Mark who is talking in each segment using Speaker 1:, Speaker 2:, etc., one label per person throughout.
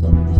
Speaker 1: stop this.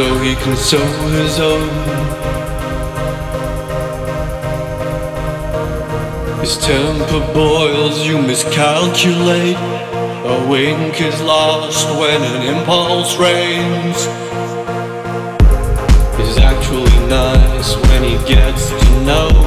Speaker 1: so he can sow his own. His temper boils, you miscalculate. A wink is lost when an impulse reigns. He's actually nice when he gets to know.